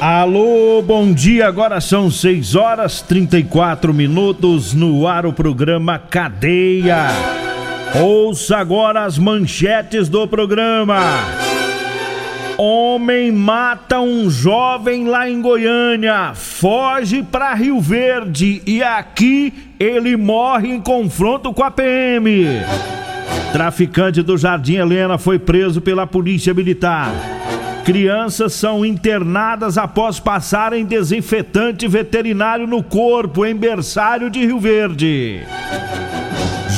Alô, bom dia. Agora são 6 horas 34 minutos no ar o programa Cadeia. Ouça agora as manchetes do programa. Homem mata um jovem lá em Goiânia, foge para Rio Verde e aqui ele morre em confronto com a PM. Traficante do Jardim Helena foi preso pela Polícia Militar. Crianças são internadas após passarem desinfetante veterinário no corpo em berçário de Rio Verde.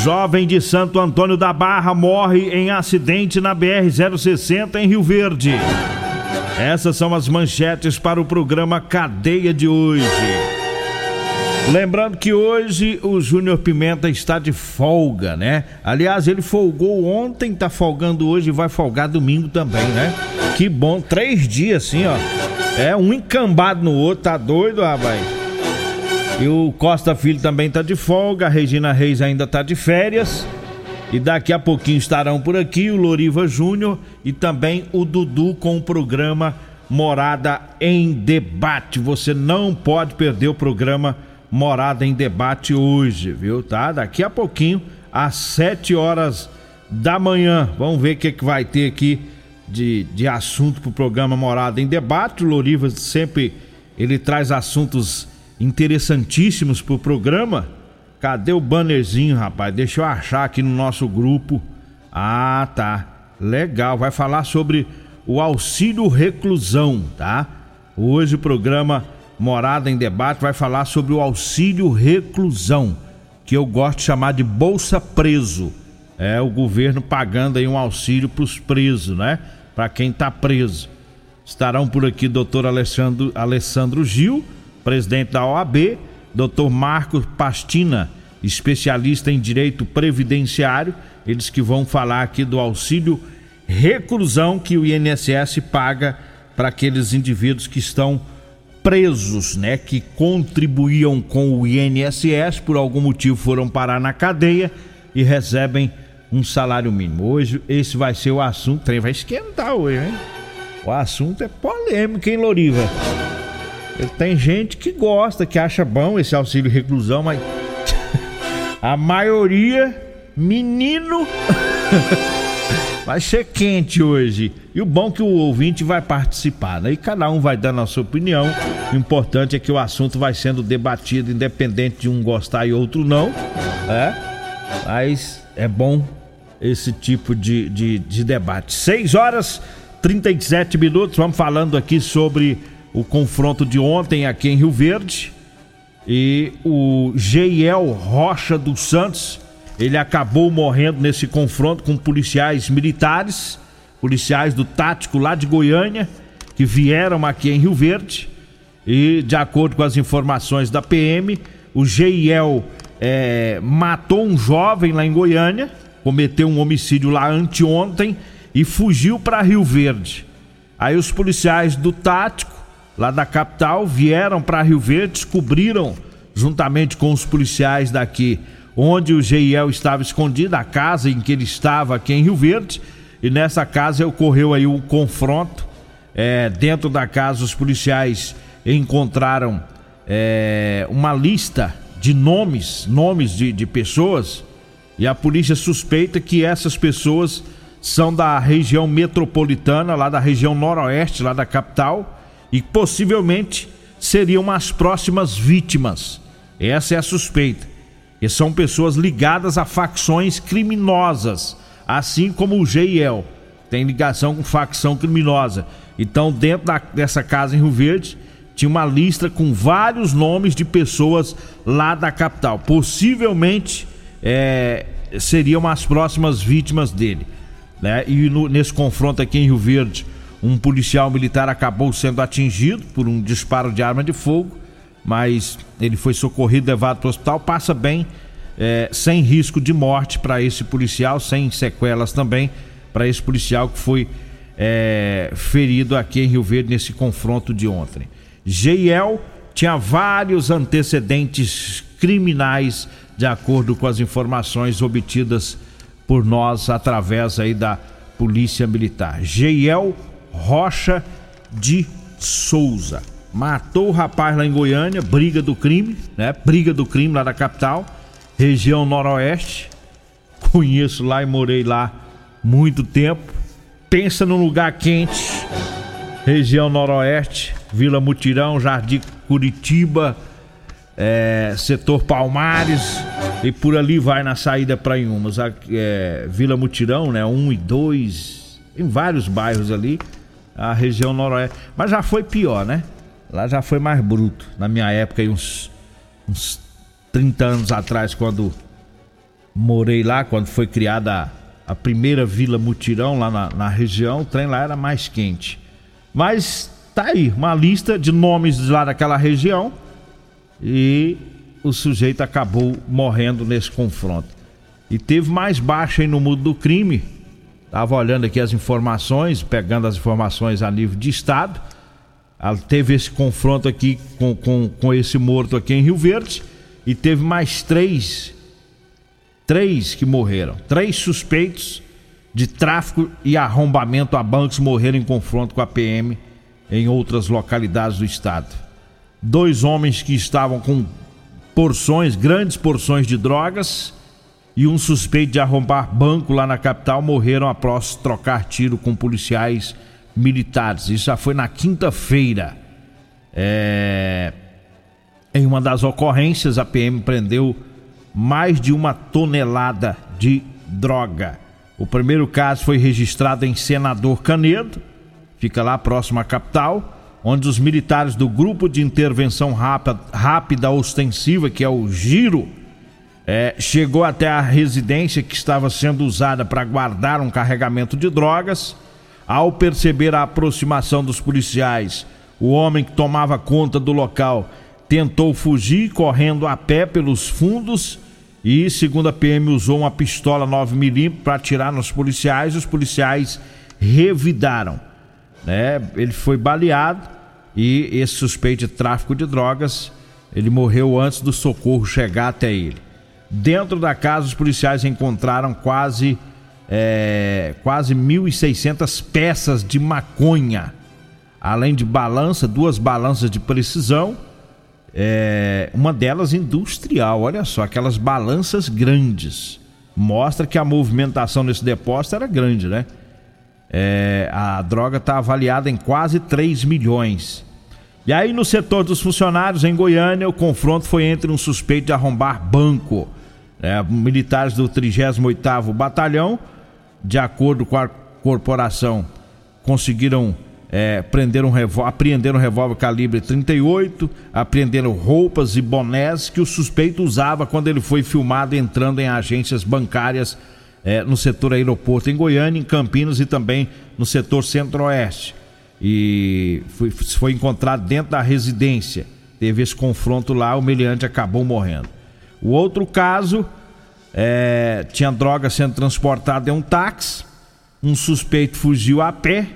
Jovem de Santo Antônio da Barra morre em acidente na BR-060 em Rio Verde. Essas são as manchetes para o programa Cadeia de hoje. Lembrando que hoje o Júnior Pimenta está de folga, né? Aliás, ele folgou ontem, tá folgando hoje e vai folgar domingo também, né? Que bom, três dias assim, ó. É um encambado no outro, tá doido, rapaz? E o Costa Filho também tá de folga, a Regina Reis ainda tá de férias. E daqui a pouquinho estarão por aqui o Loriva Júnior e também o Dudu com o programa Morada em Debate. Você não pode perder o programa Morada em Debate hoje, viu? Tá? Daqui a pouquinho, às 7 horas da manhã. Vamos ver o que, que vai ter aqui de, de assunto para o programa Morada em Debate. O Loriva sempre ele traz assuntos interessantíssimos para o programa. Cadê o bannerzinho, rapaz? Deixa eu achar aqui no nosso grupo. Ah, tá. Legal. Vai falar sobre o auxílio reclusão, tá? Hoje o programa Morada em Debate vai falar sobre o auxílio reclusão, que eu gosto de chamar de bolsa preso. É o governo pagando aí um auxílio para os presos, né? para quem está preso. Estarão por aqui doutor Alessandro, Alessandro Gil, presidente da OAB, doutor Marcos Pastina, especialista em direito previdenciário, eles que vão falar aqui do auxílio reclusão que o INSS paga para aqueles indivíduos que estão presos, né, que contribuíam com o INSS, por algum motivo foram parar na cadeia e recebem um salário mínimo. Hoje esse vai ser o assunto, o trem vai esquentar hoje, hein? O assunto é polêmico, hein, Loriva? Tem gente que gosta, que acha bom esse auxílio reclusão, mas a maioria, menino, vai ser quente hoje. E o bom é que o ouvinte vai participar, né? E cada um vai dando a sua opinião. O importante é que o assunto vai sendo debatido, independente de um gostar e outro não, é? Mas é bom esse tipo de, de, de debate. 6 horas 37 minutos, vamos falando aqui sobre o confronto de ontem aqui em Rio Verde. E o Geiel Rocha dos Santos, ele acabou morrendo nesse confronto com policiais militares, policiais do Tático lá de Goiânia, que vieram aqui em Rio Verde. E de acordo com as informações da PM, o Geiel é, matou um jovem lá em Goiânia cometeu um homicídio lá anteontem e fugiu para Rio Verde. Aí os policiais do Tático, lá da capital, vieram para Rio Verde, descobriram, juntamente com os policiais daqui, onde o Geiel estava escondido, a casa em que ele estava aqui em Rio Verde, e nessa casa ocorreu aí o um confronto. É, dentro da casa, os policiais encontraram é, uma lista de nomes, nomes de, de pessoas e a polícia suspeita que essas pessoas são da região metropolitana, lá da região noroeste, lá da capital, e possivelmente seriam as próximas vítimas. Essa é a suspeita. E são pessoas ligadas a facções criminosas, assim como o Geiel tem ligação com facção criminosa. Então, dentro da, dessa casa em Rio Verde, tinha uma lista com vários nomes de pessoas lá da capital. Possivelmente é, seriam as próximas vítimas dele. Né? E no, nesse confronto aqui em Rio Verde, um policial militar acabou sendo atingido por um disparo de arma de fogo, mas ele foi socorrido, levado para o hospital, passa bem, é, sem risco de morte para esse policial, sem sequelas também para esse policial que foi é, ferido aqui em Rio Verde nesse confronto de ontem. Geiel tinha vários antecedentes criminais, de acordo com as informações obtidas por nós através aí da Polícia Militar. Geiel Rocha de Souza. Matou o rapaz lá em Goiânia, briga do crime, né? Briga do crime lá da capital, região noroeste. Conheço lá e morei lá muito tempo. Pensa num lugar quente, região noroeste, Vila Mutirão, Jardim Curitiba, é, setor Palmares e por ali vai na saída para Inhumas. É, Vila Mutirão, né? Um e dois, em vários bairros ali, a região noroeste. Mas já foi pior, né? Lá já foi mais bruto. Na minha época, uns, uns 30 anos atrás, quando morei lá, quando foi criada a, a primeira Vila Mutirão lá na, na região, o trem lá era mais quente. Mas tá aí, uma lista de nomes lá daquela região e o sujeito acabou morrendo nesse confronto. E teve mais baixa aí no mundo do crime. Tava olhando aqui as informações, pegando as informações a nível de estado. Teve esse confronto aqui com, com, com esse morto aqui em Rio Verde. E teve mais três, três que morreram. Três suspeitos de tráfico e arrombamento a bancos morreram em confronto com a PM em outras localidades do estado. Dois homens que estavam com porções, grandes porções de drogas e um suspeito de arrombar banco lá na capital morreram após trocar tiro com policiais militares. Isso já foi na quinta-feira. É... Em uma das ocorrências, a PM prendeu mais de uma tonelada de droga. O primeiro caso foi registrado em Senador Canedo, fica lá próximo à capital, onde os militares do Grupo de Intervenção Rápida, rápida Ostensiva, que é o Giro, é, chegou até a residência que estava sendo usada para guardar um carregamento de drogas. Ao perceber a aproximação dos policiais, o homem que tomava conta do local tentou fugir correndo a pé pelos fundos e, segundo a PM, usou uma pistola 9mm para atirar nos policiais. Os policiais revidaram né? Ele foi baleado e esse suspeito de tráfico de drogas, ele morreu antes do socorro chegar até ele. Dentro da casa, os policiais encontraram quase é, quase 1.600 peças de maconha, além de balança, duas balanças de precisão, é, uma delas industrial. Olha só, aquelas balanças grandes. Mostra que a movimentação nesse depósito era grande, né? É, a droga está avaliada em quase 3 milhões. E aí, no setor dos funcionários, em Goiânia, o confronto foi entre um suspeito de arrombar banco. É, militares do 38º Batalhão, de acordo com a corporação, conseguiram é, prender um revólver, apreender um revólver calibre 38, apreenderam roupas e bonés que o suspeito usava quando ele foi filmado entrando em agências bancárias é, no setor aeroporto em Goiânia, em Campinas e também no setor centro-oeste. E foi, foi encontrado dentro da residência. Teve esse confronto lá, o meliante acabou morrendo. O outro caso, é, tinha droga sendo transportada em um táxi, um suspeito fugiu a pé,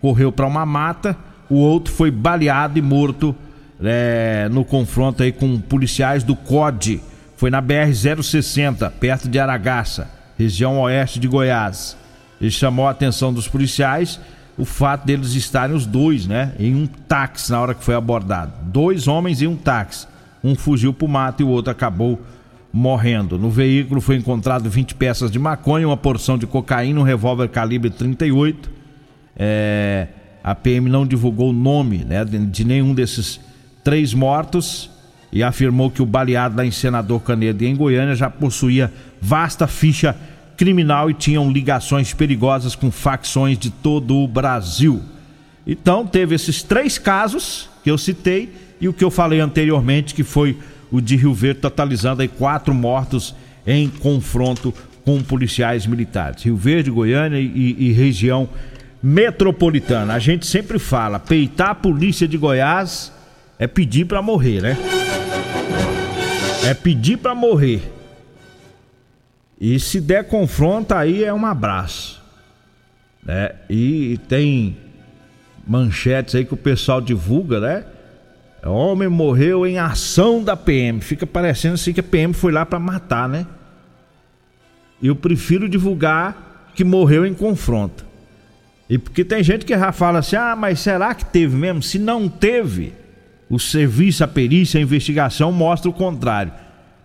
correu para uma mata, o outro foi baleado e morto é, no confronto aí com policiais do COD. Foi na BR-060, perto de Aragaça região oeste de Goiás. Ele chamou a atenção dos policiais o fato deles estarem os dois, né, em um táxi na hora que foi abordado. Dois homens em um táxi. Um fugiu para o mato e o outro acabou morrendo. No veículo foi encontrado 20 peças de maconha, uma porção de cocaína, um revólver calibre 38. É, a PM não divulgou o nome né, de nenhum desses três mortos e afirmou que o baleado lá em Senador Canedo em Goiânia já possuía vasta ficha criminal e tinham ligações perigosas com facções de todo o Brasil. Então teve esses três casos que eu citei e o que eu falei anteriormente que foi o de Rio Verde totalizando aí quatro mortos em confronto com policiais militares. Rio Verde, Goiânia e, e região metropolitana. A gente sempre fala, peitar a polícia de Goiás é pedir para morrer, né? É pedir para morrer. E se der confronto, aí é um abraço. Né? E tem manchetes aí que o pessoal divulga, né? Homem morreu em ação da PM. Fica parecendo assim que a PM foi lá para matar, né? Eu prefiro divulgar que morreu em confronto. E porque tem gente que já fala assim: ah, mas será que teve mesmo? Se não teve, o serviço, a perícia, a investigação mostra o contrário.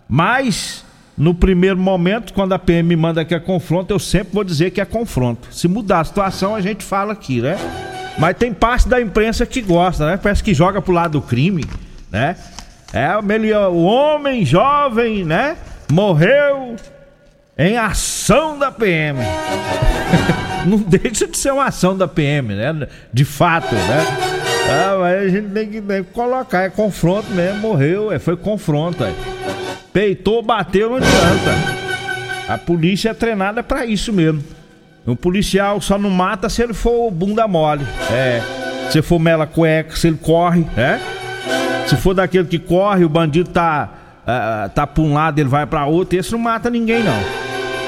Mas, no primeiro momento, quando a PM manda que é confronto, eu sempre vou dizer que é confronto. Se mudar a situação, a gente fala aqui, né? Mas tem parte da imprensa que gosta, né? Parece que joga pro lado do crime, né? É, o homem jovem, né? Morreu em ação da PM. Não deixa de ser uma ação da PM, né? De fato, né? Ah, mas a gente tem que, tem que colocar, é confronto mesmo, morreu, é, foi confronto. É. Peitou, bateu, não adianta. A polícia é treinada para isso mesmo. Um policial só não mata se ele for bunda mole. É. Se for mela cueca, se ele corre, é? Se for daquele que corre, o bandido tá, uh, tá pra um lado, ele vai pra outro, esse não mata ninguém, não.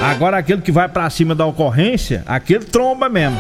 Agora aquele que vai pra cima da ocorrência, aquele tromba mesmo.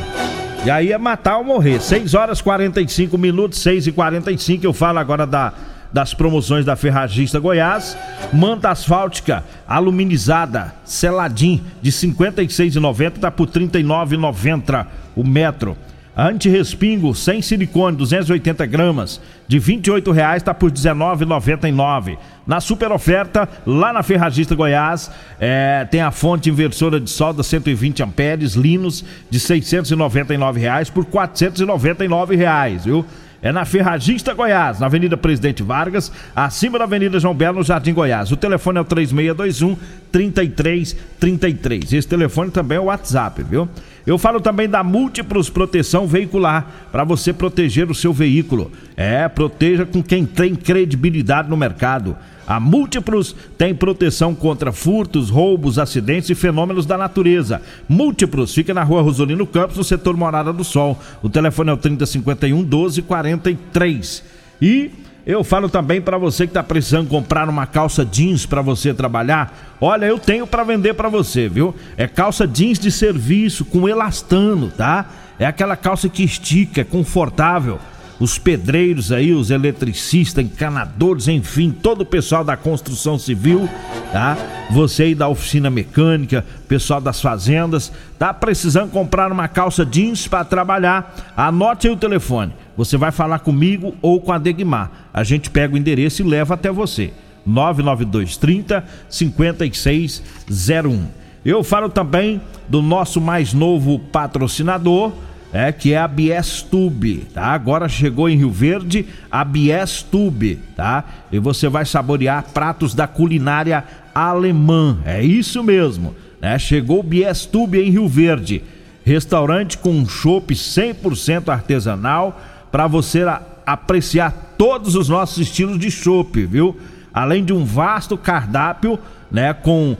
E aí é matar ou morrer. 6 horas 45 minutos, 6 e 45 eu falo agora da das promoções da Ferragista Goiás. Manta asfáltica aluminizada, seladinho, de R$ 56,90 tá por R$ 39,90 o metro. Anti-respingo sem silicone, 280 gramas, de R$ 28,00 está por R$ 19,99. Na super oferta, lá na Ferragista Goiás, é, tem a fonte inversora de solda 120 amperes, Linus, de 699 reais por 499 reais, viu? É na Ferragista Goiás, na Avenida Presidente Vargas, acima da Avenida João Belo, no Jardim Goiás. O telefone é o 3621 3333. Esse telefone também é o WhatsApp, viu? Eu falo também da Múltiplos Proteção Veicular, para você proteger o seu veículo. É, proteja com quem tem credibilidade no mercado. A Múltiplos tem proteção contra furtos, roubos, acidentes e fenômenos da natureza. Múltiplos fica na rua Rosolino Campos, no setor Morada do Sol. O telefone é o 3051 1243. E eu falo também para você que está precisando comprar uma calça jeans para você trabalhar. Olha, eu tenho para vender para você, viu? É calça jeans de serviço com elastano, tá? É aquela calça que estica, é confortável os pedreiros aí, os eletricistas, encanadores, enfim, todo o pessoal da construção civil, tá? Você aí da oficina mecânica, pessoal das fazendas, tá precisando comprar uma calça jeans para trabalhar? Anote aí o telefone. Você vai falar comigo ou com a Degmar. A gente pega o endereço e leva até você. 99230 5601. Eu falo também do nosso mais novo patrocinador, é que é a Biestube, tá? Agora chegou em Rio Verde a Biestube, tá? E você vai saborear pratos da culinária alemã, é isso mesmo, né? Chegou Biestube em Rio Verde, restaurante com chopp 100% artesanal para você apreciar todos os nossos estilos de chopp, viu? Além de um vasto cardápio, né, com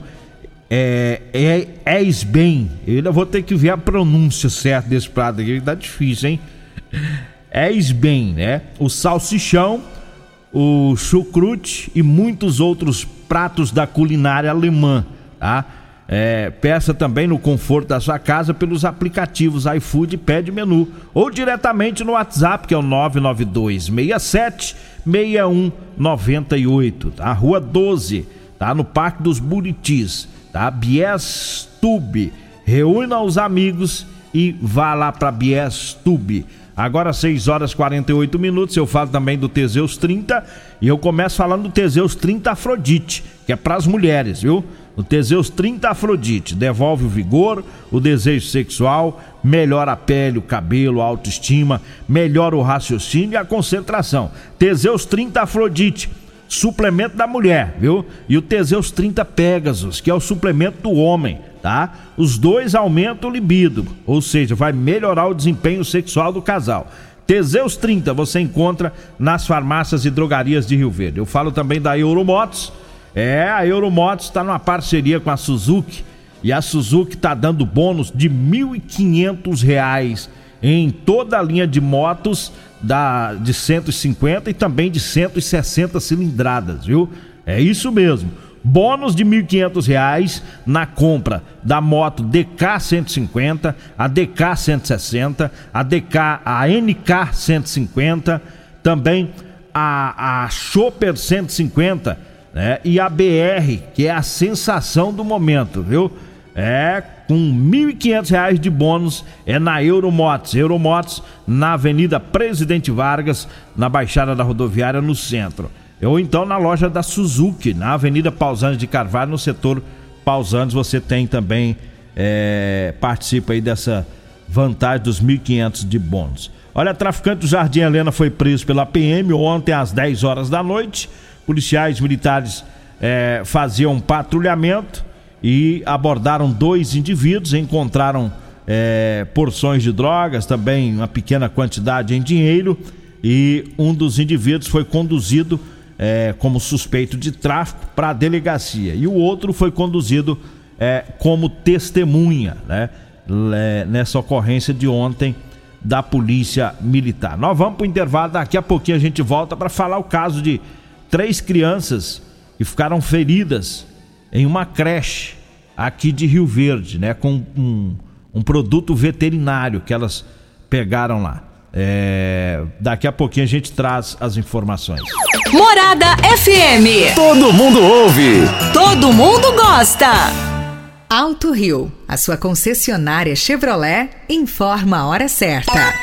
é, é, bem. Eu vou ter que ver a pronúncia certa desse prato aqui, que tá difícil, hein? És bem, né? O salsichão, o chucrute e muitos outros pratos da culinária alemã, tá? É, peça também no conforto da sua casa pelos aplicativos iFood Pede Menu ou diretamente no WhatsApp que é o 992 67 6198, tá? Rua 12, tá? No Parque dos Buritis tá? Bies Tube. Reúna os amigos e vá lá para Bies Tube. Agora 6 horas 48 minutos, eu falo também do Teseus 30 e eu começo falando do Teseus 30 Afrodite, que é para as mulheres, viu? O Teseus 30 Afrodite devolve o vigor, o desejo sexual, melhora a pele, o cabelo, a autoestima, melhora o raciocínio e a concentração. Teseus 30 Afrodite, suplemento da mulher, viu? E o Teseus 30 Pegasus, que é o suplemento do homem, tá? Os dois aumentam o libido, ou seja, vai melhorar o desempenho sexual do casal. Teseus 30 você encontra nas farmácias e drogarias de Rio Verde. Eu falo também da Euromotos é, a Euromotos está numa parceria com a Suzuki e a Suzuki está dando bônus de R$ 1.500 em toda a linha de motos da, de 150 e também de 160 cilindradas, viu? É isso mesmo. Bônus de R$ 1.500 na compra da moto DK 150, a DK 160, a DK, a NK 150, também a, a Chopper 150 né? E a BR, que é a sensação do momento, viu? É com R$ 1.500 de bônus é na Euromotos. Euromotos na Avenida Presidente Vargas, na Baixada da Rodoviária, no centro. Ou então na loja da Suzuki, na Avenida Pausanes de Carvalho, no setor Pausanes, você tem também, é, participa aí dessa vantagem dos 1.500 de bônus. Olha, traficante do Jardim Helena foi preso pela PM ontem às 10 horas da noite policiais militares é, faziam patrulhamento e abordaram dois indivíduos, encontraram é, porções de drogas, também uma pequena quantidade em dinheiro, e um dos indivíduos foi conduzido é, como suspeito de tráfico para a delegacia, e o outro foi conduzido é, como testemunha, né, nessa ocorrência de ontem da Polícia Militar. Nós vamos para o intervalo, daqui a pouquinho a gente volta para falar o caso de três crianças que ficaram feridas em uma creche aqui de Rio Verde, né? Com um, um produto veterinário que elas pegaram lá. É, daqui a pouquinho a gente traz as informações. Morada FM. Todo mundo ouve. Todo mundo gosta. Alto Rio, a sua concessionária Chevrolet, informa a hora certa.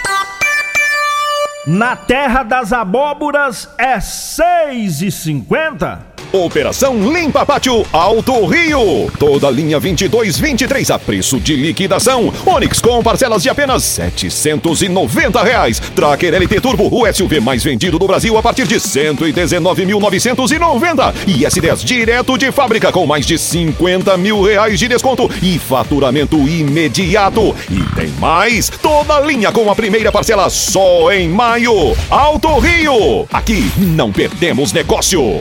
Na terra das abóboras é seis e cinquenta. Operação Limpa Pátio Alto Rio. Toda linha 22-23 a preço de liquidação. Onix com parcelas de apenas 790 reais. Tracker LT Turbo, o SUV mais vendido do Brasil a partir de 119.990. E S10 direto de fábrica com mais de 50 mil reais de desconto e faturamento imediato. E tem mais, toda linha com a primeira parcela só em maio. Alto Rio. Aqui não perdemos negócio.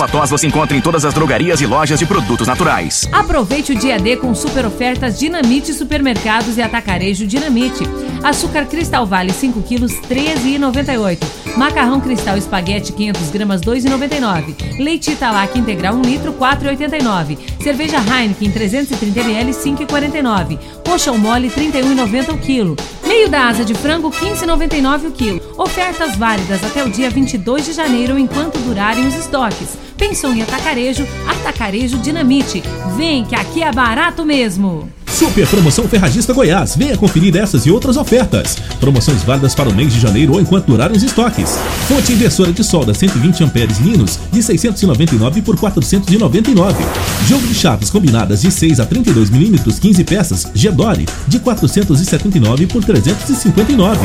tos você encontra em todas as drogarias e lojas de produtos naturais. Aproveite o dia D com super ofertas Dinamite Supermercados e Atacarejo Dinamite. Açúcar Cristal Vale 5 quilos 13,98. Macarrão Cristal Espaguete 500 gramas 2,99. Leite Italac Integral 1 litro 4,89. Cerveja Heineken 330 ml 5,49. Colchão mole 31,90 o quilo. Meio da asa de frango 15,99 o quilo. Ofertas válidas até o dia 22 de janeiro enquanto durarem os estoques. Pensou em atacarejo? Atacarejo Dinamite. Vem que aqui é barato mesmo. Super Promoção Ferragista Goiás. Venha conferir essas e outras ofertas. Promoções válidas para o mês de janeiro ou enquanto durarem os estoques. Fonte inversora de solda 120 amperes Linus de 699 por 499. Jogo de chaves combinadas de 6 a 32 milímetros 15 peças Gedore de 479 por 359.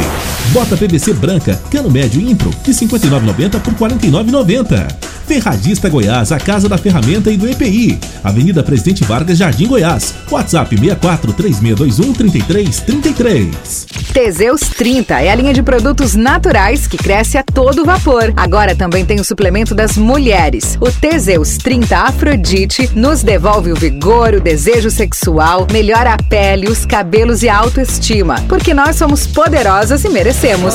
Bota PVC branca cano médio Impro de 59,90 por 49,90. Ferragista Goiás, a casa da ferramenta e do EPI. Avenida Presidente Vargas, Jardim Goiás. WhatsApp 64 3621 3333. Teseus 30 é a linha de produtos naturais que cresce a todo vapor. Agora também tem o suplemento das mulheres. O Teseus 30 Afrodite nos devolve o vigor, o desejo sexual, melhora a pele, os cabelos e a autoestima. Porque nós somos poderosas e merecemos.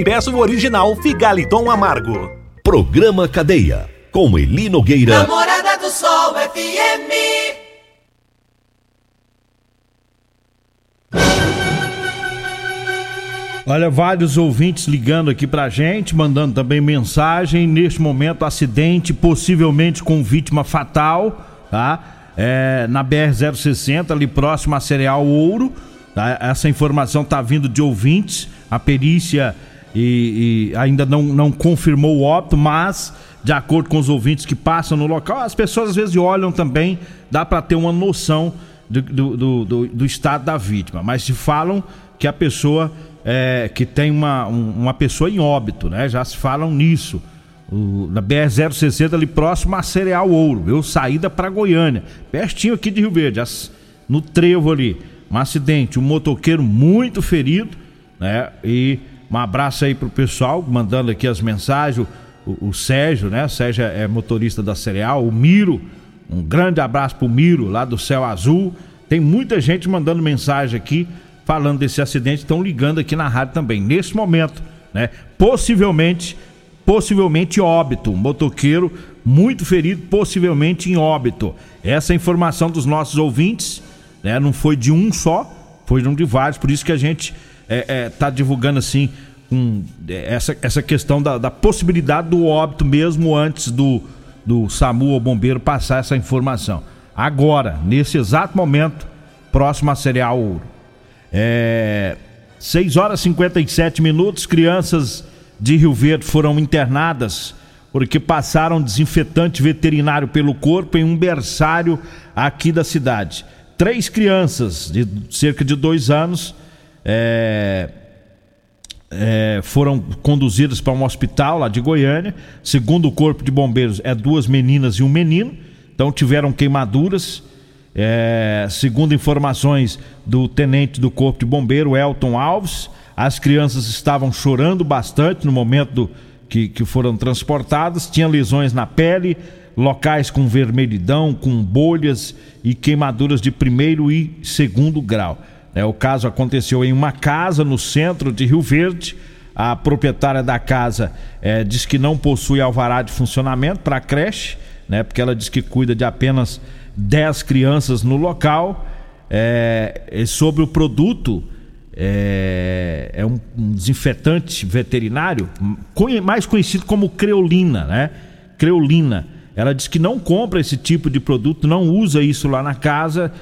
e peça o original Figaliton Amargo. Programa Cadeia, com Eli Nogueira. Namorada do Sol FM. Olha, vários ouvintes ligando aqui pra gente, mandando também mensagem. Neste momento, acidente, possivelmente com vítima fatal, tá? É, na BR-060, ali próximo a Cereal Ouro. Tá? Essa informação tá vindo de ouvintes. A perícia e, e, ainda não, não confirmou o óbito, mas de acordo com os ouvintes que passam no local, as pessoas às vezes olham também, dá para ter uma noção do, do, do, do, estado da vítima, mas se falam que a pessoa é, que tem uma, um, uma pessoa em óbito, né? Já se falam nisso. O, na BR-060 ali próximo a Cereal Ouro, eu saída para Goiânia, pertinho aqui de Rio Verde, as, no trevo ali, um acidente, um motoqueiro muito ferido, né? E um abraço aí pro pessoal, mandando aqui as mensagens. O, o Sérgio, né? Sérgio é motorista da Cereal. O Miro, um grande abraço pro Miro, lá do Céu Azul. Tem muita gente mandando mensagem aqui, falando desse acidente. Estão ligando aqui na rádio também. Nesse momento, né? Possivelmente, possivelmente óbito. Um motoqueiro muito ferido, possivelmente em óbito. Essa é informação dos nossos ouvintes, né? Não foi de um só, foi de um de vários. Por isso que a gente é, é, tá divulgando assim um, essa, essa questão da, da, possibilidade do óbito mesmo antes do, do SAMU ou bombeiro passar essa informação. Agora, nesse exato momento, próximo a Cereal Ouro. É, 6 horas e 57 minutos, crianças de Rio Verde foram internadas porque passaram desinfetante veterinário pelo corpo em um berçário aqui da cidade. Três crianças de cerca de dois anos é, é, foram conduzidas para um hospital lá de Goiânia. Segundo o Corpo de Bombeiros, é duas meninas e um menino. Então tiveram queimaduras. É, segundo informações do tenente do Corpo de Bombeiro, Elton Alves, as crianças estavam chorando bastante no momento do, que, que foram transportadas, tinham lesões na pele, locais com vermelhidão, com bolhas e queimaduras de primeiro e segundo grau. É, o caso aconteceu em uma casa no centro de Rio Verde. A proprietária da casa é, diz que não possui alvará de funcionamento para a creche, né? Porque ela diz que cuida de apenas 10 crianças no local. É, sobre o produto, é, é um, um, desinfetante veterinário, mais conhecido como creolina, né? Creolina. Ela diz que não compra esse tipo de produto, não usa isso lá na casa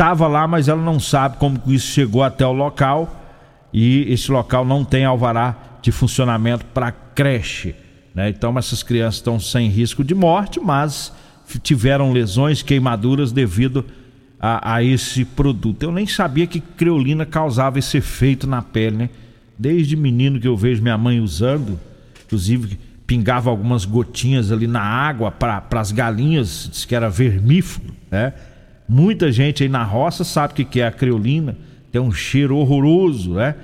estava lá, mas ela não sabe como isso chegou até o local e esse local não tem alvará de funcionamento para creche. Né? Então essas crianças estão sem risco de morte, mas tiveram lesões, queimaduras devido a, a, esse produto. Eu nem sabia que creolina causava esse efeito na pele, né? Desde menino que eu vejo minha mãe usando, inclusive pingava algumas gotinhas ali na água para as galinhas, disse que era vermífugo, né? Muita gente aí na roça sabe o que, é a creolina, tem um cheiro horroroso, né?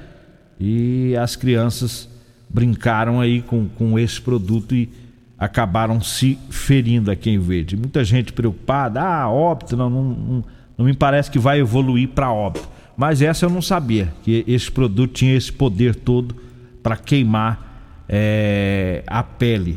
E as crianças brincaram aí com, com esse produto e acabaram se ferindo aqui em Verde. Muita gente preocupada, ah, óbito, não, não, não, não me parece que vai evoluir para óbito. Mas essa eu não sabia, que esse produto tinha esse poder todo para queimar é, a pele.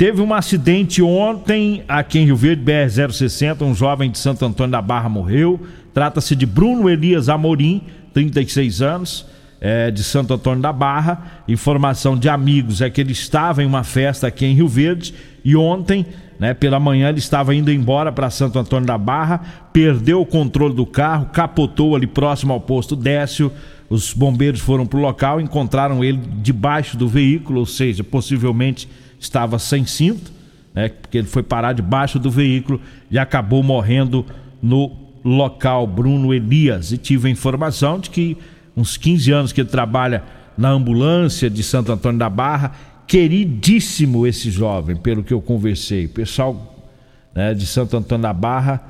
Teve um acidente ontem aqui em Rio Verde, BR-060, um jovem de Santo Antônio da Barra morreu. Trata-se de Bruno Elias Amorim, 36 anos é, de Santo Antônio da Barra. Informação de amigos é que ele estava em uma festa aqui em Rio Verde e ontem, né, pela manhã, ele estava indo embora para Santo Antônio da Barra, perdeu o controle do carro, capotou ali próximo ao posto Décio. Os bombeiros foram para o local, encontraram ele debaixo do veículo, ou seja, possivelmente estava sem cinto, né, porque ele foi parar debaixo do veículo e acabou morrendo no local. Bruno Elias. E tive a informação de que uns 15 anos que ele trabalha na ambulância de Santo Antônio da Barra. Queridíssimo esse jovem, pelo que eu conversei. O pessoal né, de Santo Antônio da Barra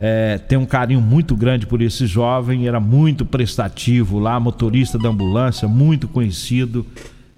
é, tem um carinho muito grande por esse jovem. Era muito prestativo lá, motorista da ambulância, muito conhecido.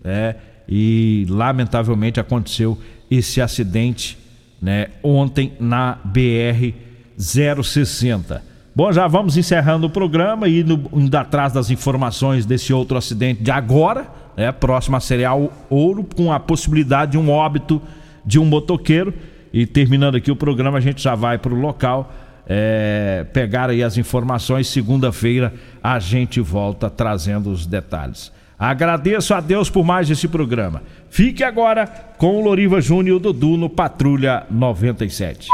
É, e lamentavelmente aconteceu esse acidente né, ontem na BR 060. Bom, já vamos encerrando o programa e indo, indo atrás das informações desse outro acidente de agora, né? Próximo a Cereal Ouro, com a possibilidade de um óbito de um motoqueiro. E terminando aqui o programa, a gente já vai para o local é, pegar aí as informações. Segunda-feira a gente volta trazendo os detalhes. Agradeço a Deus por mais esse programa. Fique agora com o Loriva Júnior Dudu no Patrulha 97.